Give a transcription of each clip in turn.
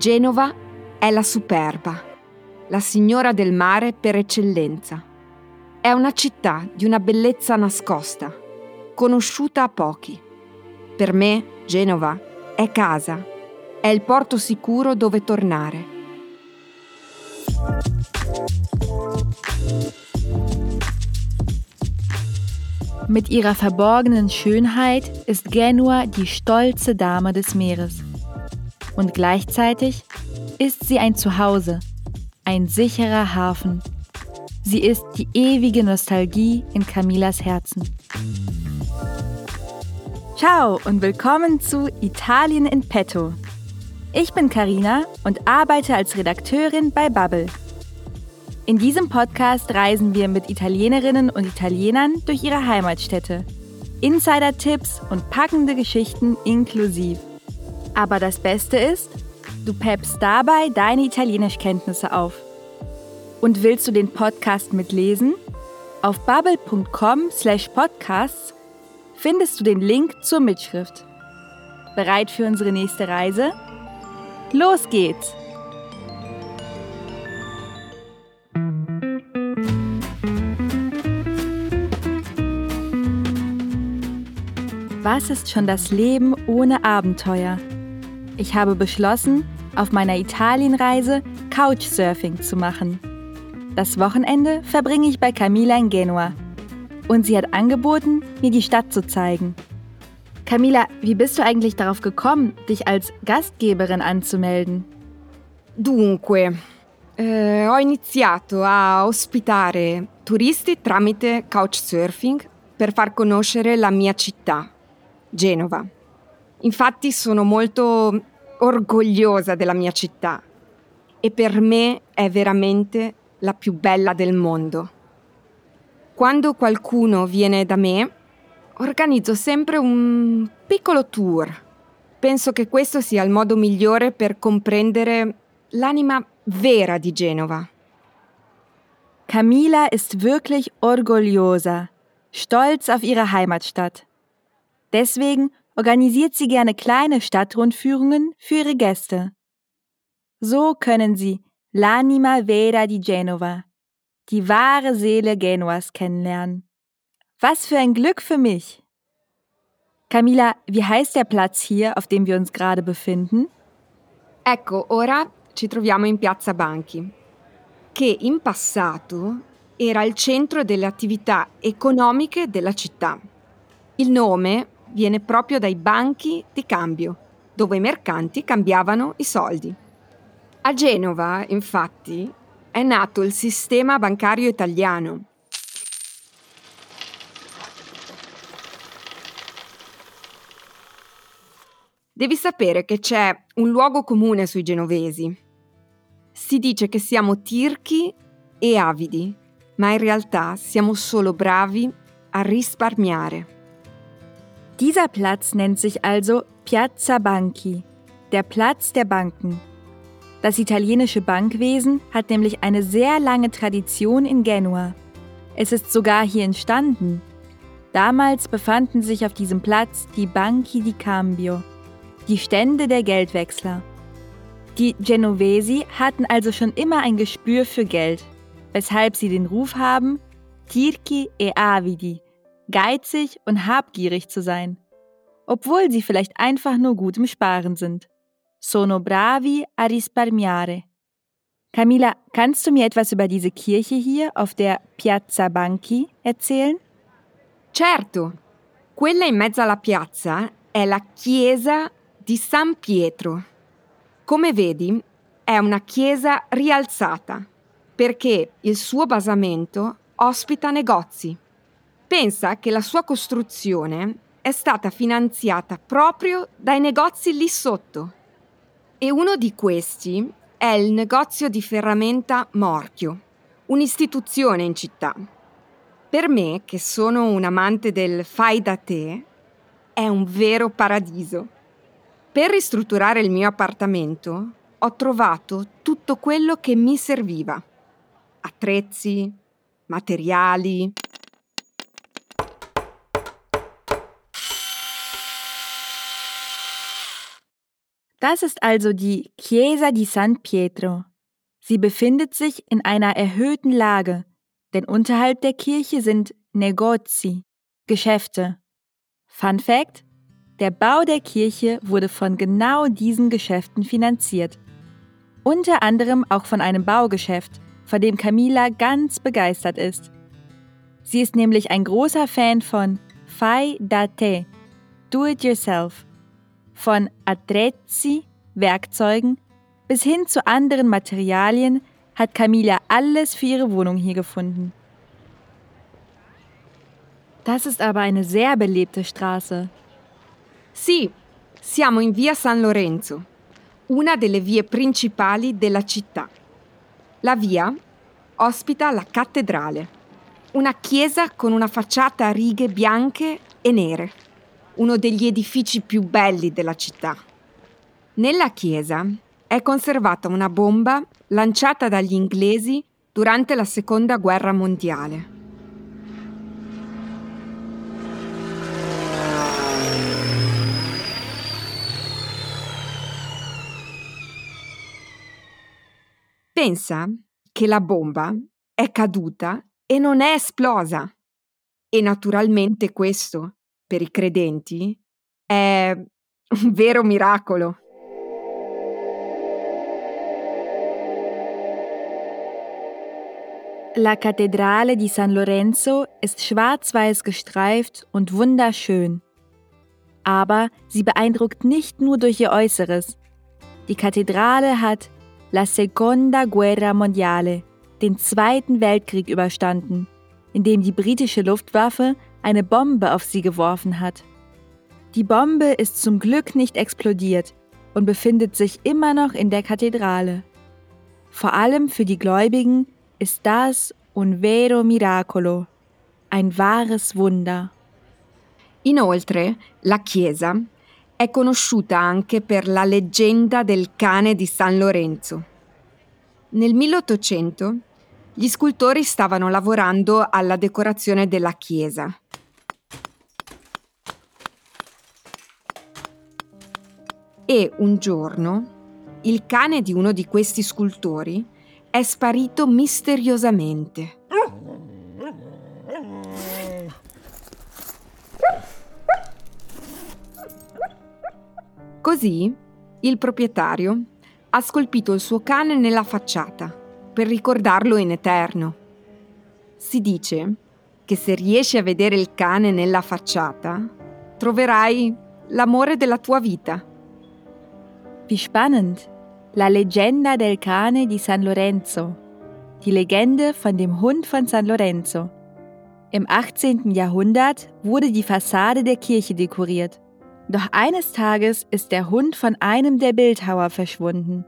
Genova è la superba, la signora del mare per eccellenza. È una città di una bellezza nascosta, conosciuta a pochi. Per me, Genova è casa, è il porto sicuro dove tornare. Mit ihrer verborgenen Schönheit ist Genua die stolze Dame des Meeres. Und gleichzeitig ist sie ein Zuhause, ein sicherer Hafen. Sie ist die ewige Nostalgie in Camilas Herzen. Ciao und willkommen zu Italien in Petto. Ich bin Karina und arbeite als Redakteurin bei Bubble. In diesem Podcast reisen wir mit Italienerinnen und Italienern durch ihre Heimatstädte. Insider-Tipps und packende Geschichten inklusiv. Aber das Beste ist, du peppst dabei deine Italienischkenntnisse auf. Und willst du den Podcast mitlesen? Auf bubble.com/podcasts findest du den Link zur Mitschrift. Bereit für unsere nächste Reise? Los geht's! Was ist schon das Leben ohne Abenteuer? Ich habe beschlossen, auf meiner Italienreise Couchsurfing zu machen. Das Wochenende verbringe ich bei Camila in Genua. Und sie hat angeboten, mir die Stadt zu zeigen. Camila, wie bist du eigentlich darauf gekommen, dich als Gastgeberin anzumelden? Dunque, eh, ho iniziato a ospitare turisti tramite Couchsurfing per far conoscere la mia città, Genova. Infatti sono molto orgogliosa della mia città e per me è veramente la più bella del mondo. Quando qualcuno viene da me, organizzo sempre un piccolo tour. Penso che questo sia il modo migliore per comprendere l'anima vera di Genova. Camila ist wirklich orgogliosa, stolz auf ihre Heimatstadt. Deswegen organisiert sie gerne kleine Stadtrundführungen für ihre Gäste. So können sie l'anima vera di Genova, die wahre Seele Genuas kennenlernen. Was für ein Glück für mich! Camilla, wie heißt der Platz hier, auf dem wir uns gerade befinden? Ecco, ora ci troviamo in Piazza Banchi, che in passato era il centro delle attività economiche della città. Il nome viene proprio dai banchi di cambio, dove i mercanti cambiavano i soldi. A Genova, infatti, è nato il sistema bancario italiano. Devi sapere che c'è un luogo comune sui genovesi. Si dice che siamo tirchi e avidi, ma in realtà siamo solo bravi a risparmiare. Dieser Platz nennt sich also Piazza Banchi, der Platz der Banken. Das italienische Bankwesen hat nämlich eine sehr lange Tradition in Genua. Es ist sogar hier entstanden. Damals befanden sich auf diesem Platz die Banchi di Cambio, die Stände der Geldwechsler. Die Genovesi hatten also schon immer ein Gespür für Geld, weshalb sie den Ruf haben, Tirchi e Avidi, geizig und habgierig zu sein, obwohl sie vielleicht einfach nur gut im Sparen sind. Sono bravi a risparmiare. Camilla, kannst du mir etwas über diese Kirche hier auf der Piazza Banchi erzählen? Certo, quella in mezzo alla piazza è la chiesa di San Pietro. Come vedi, è una chiesa rialzata perché il suo basamento ospita negozi. Pensa che la sua costruzione è stata finanziata proprio dai negozi lì sotto. E uno di questi è il negozio di ferramenta Morchio, un'istituzione in città. Per me, che sono un amante del fai da te, è un vero paradiso. Per ristrutturare il mio appartamento ho trovato tutto quello che mi serviva. Attrezzi, materiali, Das ist also die Chiesa di San Pietro. Sie befindet sich in einer erhöhten Lage, denn unterhalb der Kirche sind Negozi, Geschäfte. Fun Fact: Der Bau der Kirche wurde von genau diesen Geschäften finanziert. Unter anderem auch von einem Baugeschäft, von dem Camila ganz begeistert ist. Sie ist nämlich ein großer Fan von Fai da te, Do It Yourself, von Attrezzi, Werkzeugen, bis hin zu anderen Materialien hat Camila alles für ihre Wohnung hier gefunden. Das ist aber eine sehr belebte Straße. Sì, siamo in via San Lorenzo, una delle vie principali della città. La via ospita la cattedrale, una chiesa con una facciata a righe bianche e nere, uno degli edifici più belli della città. Nella chiesa è conservata una bomba lanciata dagli inglesi durante la Seconda Guerra Mondiale. Pensa che la bomba è caduta e non è esplosa. E naturalmente questo, per i credenti, è un vero miracolo. La Kathedrale di San Lorenzo ist schwarz-weiß gestreift und wunderschön. Aber sie beeindruckt nicht nur durch ihr Äußeres. Die Kathedrale hat La Seconda Guerra Mondiale, den Zweiten Weltkrieg überstanden, in dem die britische Luftwaffe eine Bombe auf sie geworfen hat. Die Bombe ist zum Glück nicht explodiert und befindet sich immer noch in der Kathedrale. Vor allem für die Gläubigen ist das un vero miracolo, ein wahres Wunder. Inoltre, la chiesa è conosciuta anche per la leggenda del cane di San Lorenzo. Nel 1800 gli scultori stavano lavorando alla decorazione della chiesa. E un giorno il cane di uno di questi scultori è sparito misteriosamente. Così il proprietario ha scolpito il suo cane nella facciata per ricordarlo in eterno. Si dice che se riesci a vedere il cane nella facciata, troverai l'amore della tua vita. Wie spannend! La leggenda del cane di San Lorenzo. Die Legende von dem Hund von San Lorenzo. Im 18. Jahrhundert wurde die Fassade der Kirche dekoriert. Doch eines Tages ist der Hund von einem der Bildhauer verschwunden.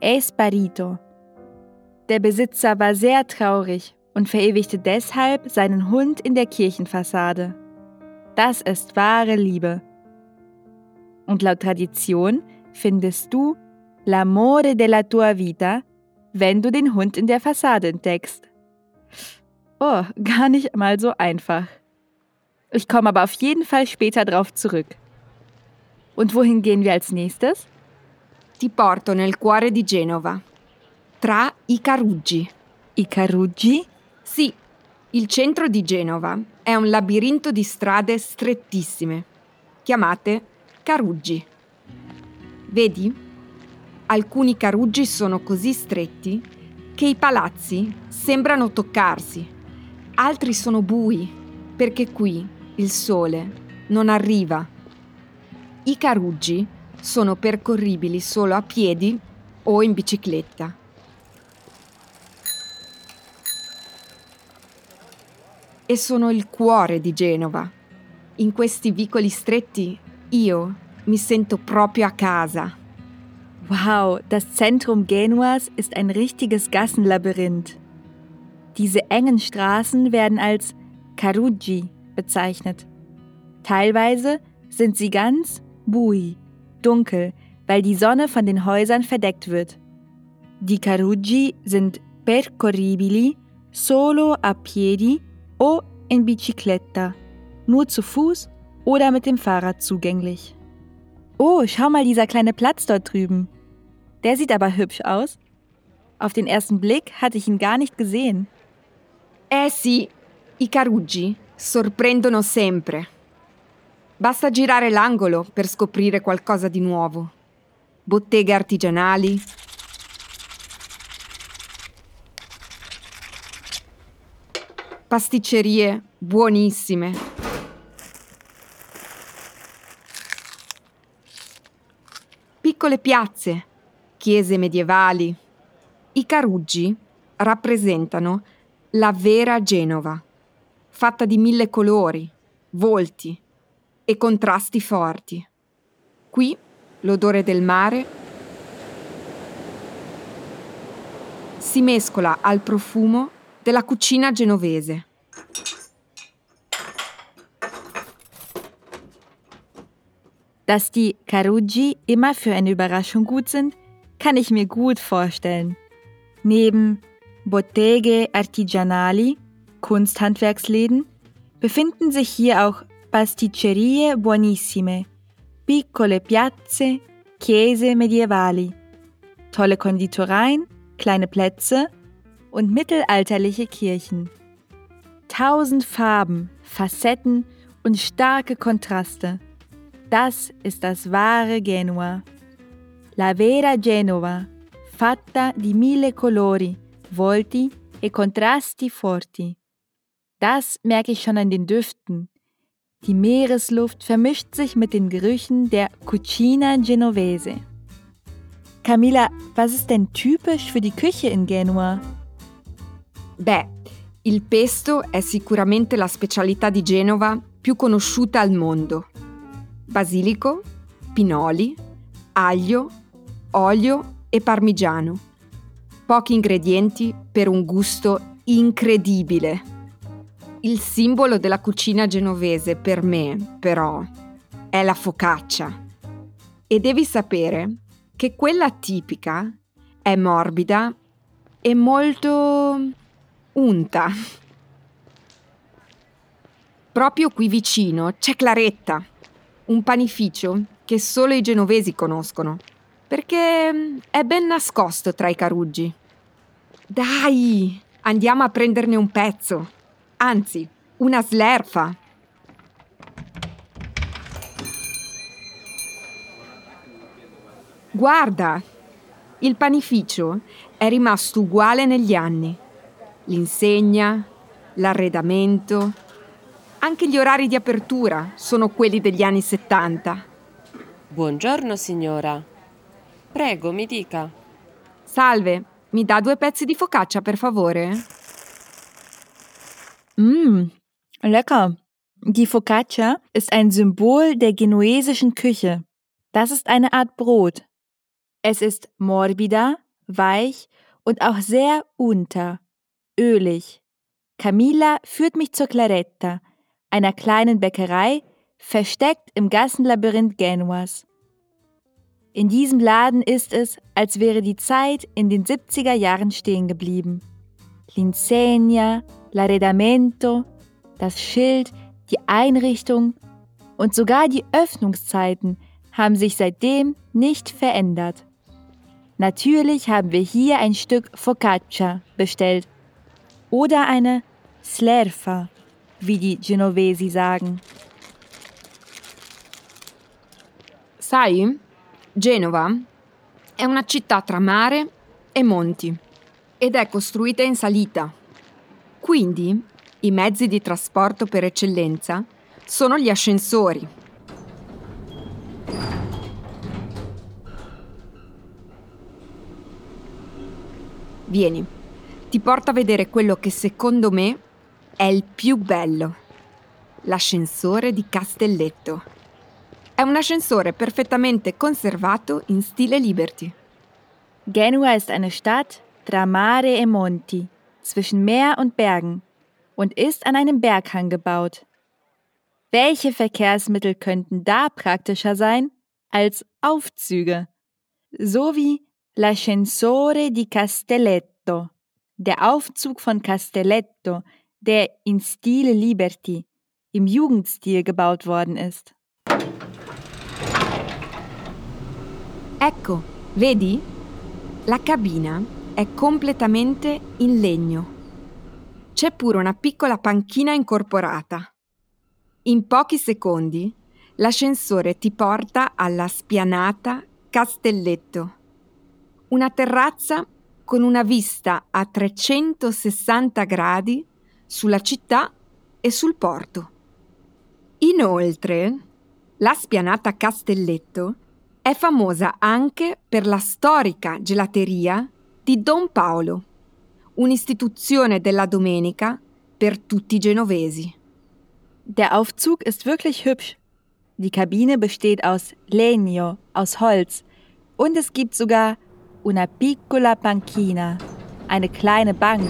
Esparito. Der Besitzer war sehr traurig und verewigte deshalb seinen Hund in der Kirchenfassade. Das ist wahre Liebe. Und laut Tradition findest du l'amore della tua vita, wenn du den Hund in der Fassade entdeckst. Oh, gar nicht mal so einfach. Ich komme aber auf jeden Fall später drauf zurück. Und wohin gehen wir als nächstes? Ti porto nel cuore di Genova, tra i Caruggi. I Caruggi? Sì, il centro di Genova è un labirinto di strade strettissime, chiamate Caruggi. Vedi? Alcuni Caruggi sono così stretti che i palazzi sembrano toccarsi, altri sono bui perché qui il sole non arriva i caruggi sono percorribili solo a piedi o in bicicletta. E sono il cuore di Genova. In questi vicoli stretti io mi sento proprio a casa. Wow, das Zentrum Genuas ist ein richtiges Gassenlabyrinth. Diese engen Straßen werden als Caruggi bezeichnet. Teilweise sind sie ganz bui, dunkel, weil die Sonne von den Häusern verdeckt wird. Die Caruggi sind percorribili solo a piedi o in bicicletta, nur zu Fuß oder mit dem Fahrrad zugänglich. Oh, schau mal dieser kleine Platz dort drüben. Der sieht aber hübsch aus. Auf den ersten Blick hatte ich ihn gar nicht gesehen. Eh sì, i Caruggi sorprendono sempre. Basta girare l'angolo per scoprire qualcosa di nuovo. Botteghe artigianali, pasticcerie buonissime. Piccole piazze, chiese medievali. I Caruggi rappresentano la vera Genova, fatta di mille colori, volti e contrasti forti. Qui l'odore del mare si mescola al profumo della cucina genovese. Dass die Caruggi immer für eine Überraschung gut sind, kann ich mir gut vorstellen. Neben Botteghe Artigianali, Kunsthandwerksläden, befinden sich hier auch Pasticcerie Buonissime, piccole piazze, Chiese medievali, tolle Konditoreien, kleine Plätze und mittelalterliche Kirchen. Tausend Farben, Facetten und starke Kontraste. Das ist das wahre Genua. La vera Genova, fatta di mille colori, volti e contrasti forti. Das merke ich schon an den Düften. Die Meeresluft vermischt sich mit den Gerüchen der Cucina Genovese. Camilla, was ist denn typisch für die Küche in Genua? Beh, il pesto è sicuramente la specialità di Genova più conosciuta al mondo. Basilico, pinoli, aglio, olio e parmigiano. Pochi ingredienti per un gusto incredibile. Il simbolo della cucina genovese per me, però, è la focaccia. E devi sapere che quella tipica è morbida e molto unta. Proprio qui vicino c'è Claretta, un panificio che solo i genovesi conoscono, perché è ben nascosto tra i caruggi. Dai, andiamo a prenderne un pezzo, anzi, una slerfa. Guarda, il panificio è rimasto uguale negli anni. L'insegna, l'arredamento, anche gli orari di apertura sono quelli degli anni 70. Buongiorno signora. Prego, mi dica. Salve, mi dà due pezzi di focaccia per favore? Mmm, lecker. Die Focaccia ist ein Symbol der genuesischen Küche. Das ist eine Art Brot. Es ist morbida, weich und auch sehr unter, ölig. Camilla führt mich zur Claretta, einer kleinen Bäckerei, versteckt im Gassenlabyrinth Genuas. In diesem Laden ist es, als wäre die Zeit in den 70er Jahren stehen geblieben. L'insegna, l'arredamento, das Schild, die Einrichtung und sogar die Öffnungszeiten haben sich seitdem nicht verändert. Natürlich haben wir hier ein Stück Focaccia bestellt oder eine Slerfa, wie die Genovesi sagen. Sai, Genova è una città tra mare e monti ed è costruita in salita. Quindi i mezzi di trasporto per eccellenza sono gli ascensori. Vieni, ti porto a vedere quello che secondo me è il più bello. L'ascensore di Castelletto. È un ascensore perfettamente conservato in stile Liberty. Genua ist eine Stadt tra mare e monti, zwischen Meer und Bergen, und ist an einem Berghang gebaut. Welche Verkehrsmittel könnten da praktischer sein als Aufzüge? So wie l'ascensore di Castelletto, der Aufzug von Castelletto, der in Stile Liberty, im Jugendstil gebaut worden ist. Ecco, vedi? La cabina è completamente in legno. C'è pure una piccola panchina incorporata. In pochi secondi l'ascensore ti porta alla spianata Castelletto, una terrazza con una vista a 360 gradi sulla città e sul porto. Inoltre, la spianata Castelletto è famosa anche per la storica gelateria di Don Paolo, un'istituzione della domenica per tutti i genovesi. Der Aufzug ist wirklich hübsch. Die Kabine besteht aus Legno, aus Holz. Und es gibt sogar una piccola panchina, eine kleine Bank.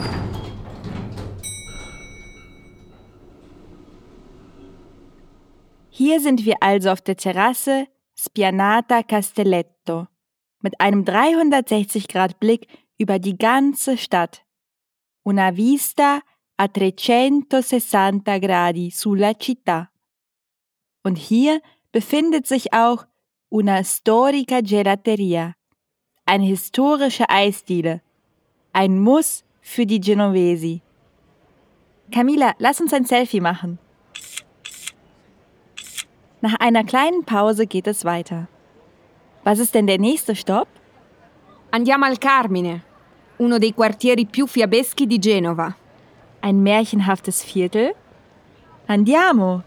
Hier sind wir also auf der Terrasse Spianata Castelletto mit einem 360-Grad-Blick über die ganze Stadt. Una vista a 360 gradi sulla città. Und hier befindet sich auch una storica gelateria, eine historische Eisdiele, ein Muss für die Genovesi. Camila, lass uns ein Selfie machen. Nach einer kleinen Pause geht es weiter. Was ist denn der nächste Stopp? Andiamo al Carmine, uno dei quartieri più fiabeschi di Genova. Ein märchenhaftes Viertel? Andiamo!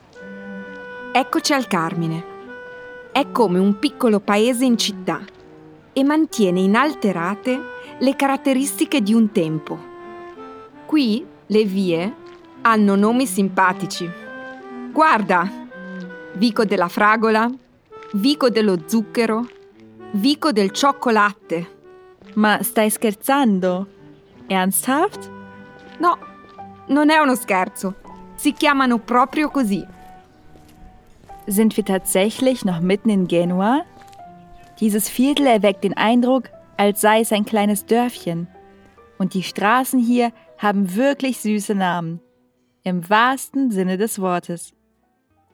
Eccoci al Carmine. È come un piccolo paese in città e mantiene inalterate le caratteristiche di un tempo. Qui le vie hanno nomi simpatici. Guarda! Vico della fragola, Vico dello zucchero, Vico del cioccolatte. Ma stai scherzando? Ernsthaft? No, non è uno scherzo. Si chiamano proprio così. Sind wir tatsächlich noch mitten in Genua? Dieses Viertel erweckt den Eindruck, als sei es ein kleines Dörfchen. Und die Straßen hier haben wirklich süße Namen. Im wahrsten Sinne des Wortes.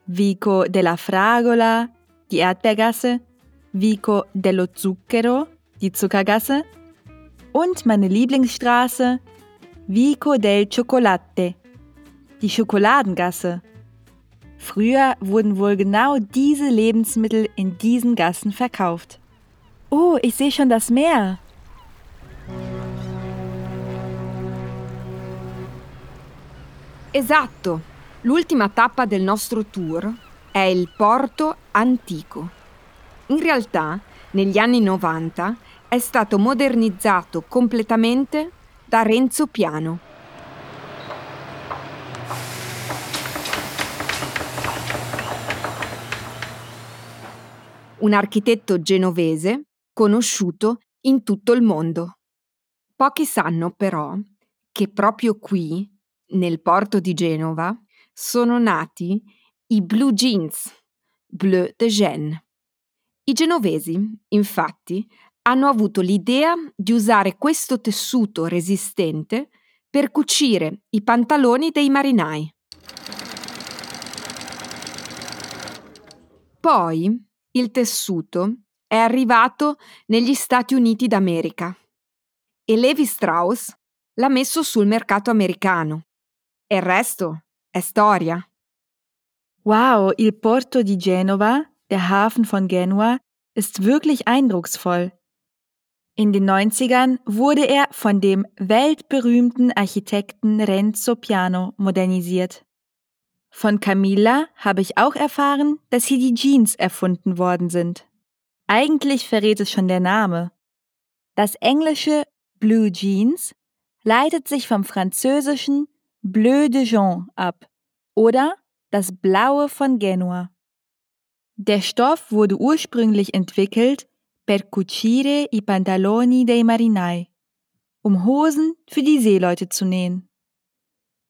Vico della Fragola, die Erdbeergasse, Vico dello Zucchero, die Zuckergasse und meine Lieblingsstraße, Vico del Cioccolate, die Schokoladengasse. Früher wurden wohl genau diese Lebensmittel in diesen Gassen verkauft. Oh, ich sehe schon das Meer. Esatto, l'ultima tappa del nostro tour è il Porto Antico. In realtà, negli anni 90 è stato modernizzato completamente da Renzo Piano. Un architetto genovese conosciuto in tutto il mondo. Pochi sanno però che proprio qui, nel porto di Genova, sono nati i blue jeans, bleu de Gênes. I genovesi, infatti, hanno avuto l'idea di usare questo tessuto resistente per cucire i pantaloni dei marinai. Poi il tessuto è arrivato negli Stati Uniti d'America e Levi Strauss l'ha messo sul mercato americano. E il resto è storia. Wow, il Porto di Genova, der Hafen von Genua, ist wirklich eindrucksvoll. In den 90ern wurde er von dem weltberühmten Architekten Renzo Piano modernisiert. Von Camilla habe ich auch erfahren, dass hier die Jeans erfunden worden sind. Eigentlich verrät es schon der Name. Das englische Blue Jeans leitet sich vom französischen Bleu de Jean ab oder das Blaue von Genua. Der Stoff wurde ursprünglich entwickelt per cucire i pantaloni dei marinai, um Hosen für die Seeleute zu nähen.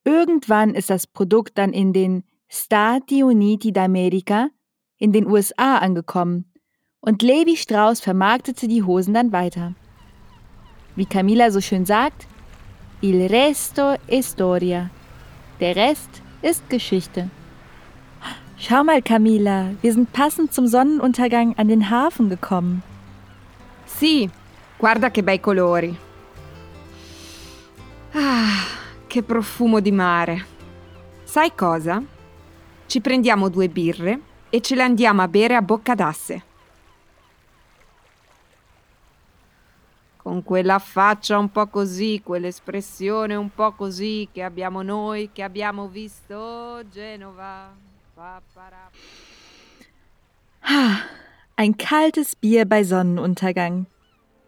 Irgendwann ist das Produkt dann in den Stati Uniti d'America in den USA angekommen und Levi Strauss vermarktete die Hosen dann weiter. Wie Camilla so schön sagt, il resto è storia. Der Rest ist Geschichte. Schau mal, Camilla, wir sind passend zum Sonnenuntergang an den Hafen gekommen. Sì, guarda che bei colori. Ah, che profumo di mare. Sai cosa? Ci prendiamo due birre e ce le andiamo a bere a bocca d'asse. Con quella faccia un po' così, quell'espressione un po' così che abbiamo noi, che abbiamo visto Genova. Papara. Ah, ein kaltes Bier bei Sonnenuntergang.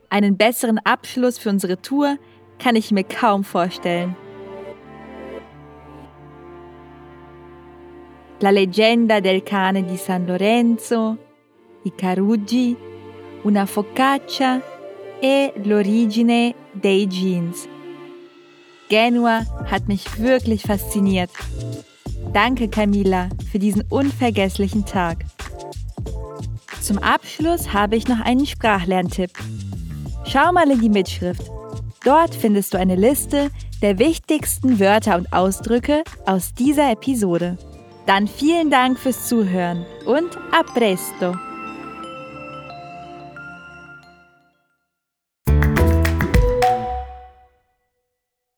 Einen besseren Abschluss für unsere Tour kann ich mir kaum vorstellen. La leggenda del cane di San Lorenzo, i Caruggi, una focaccia e l'origine dei Jeans. Genua hat mich wirklich fasziniert. Danke, Camilla, für diesen unvergesslichen Tag. Zum Abschluss habe ich noch einen Sprachlerntipp. Schau mal in die Mitschrift. Dort findest du eine Liste der wichtigsten Wörter und Ausdrücke aus dieser Episode. Dann vielen Dank fürs Zuhören und a presto!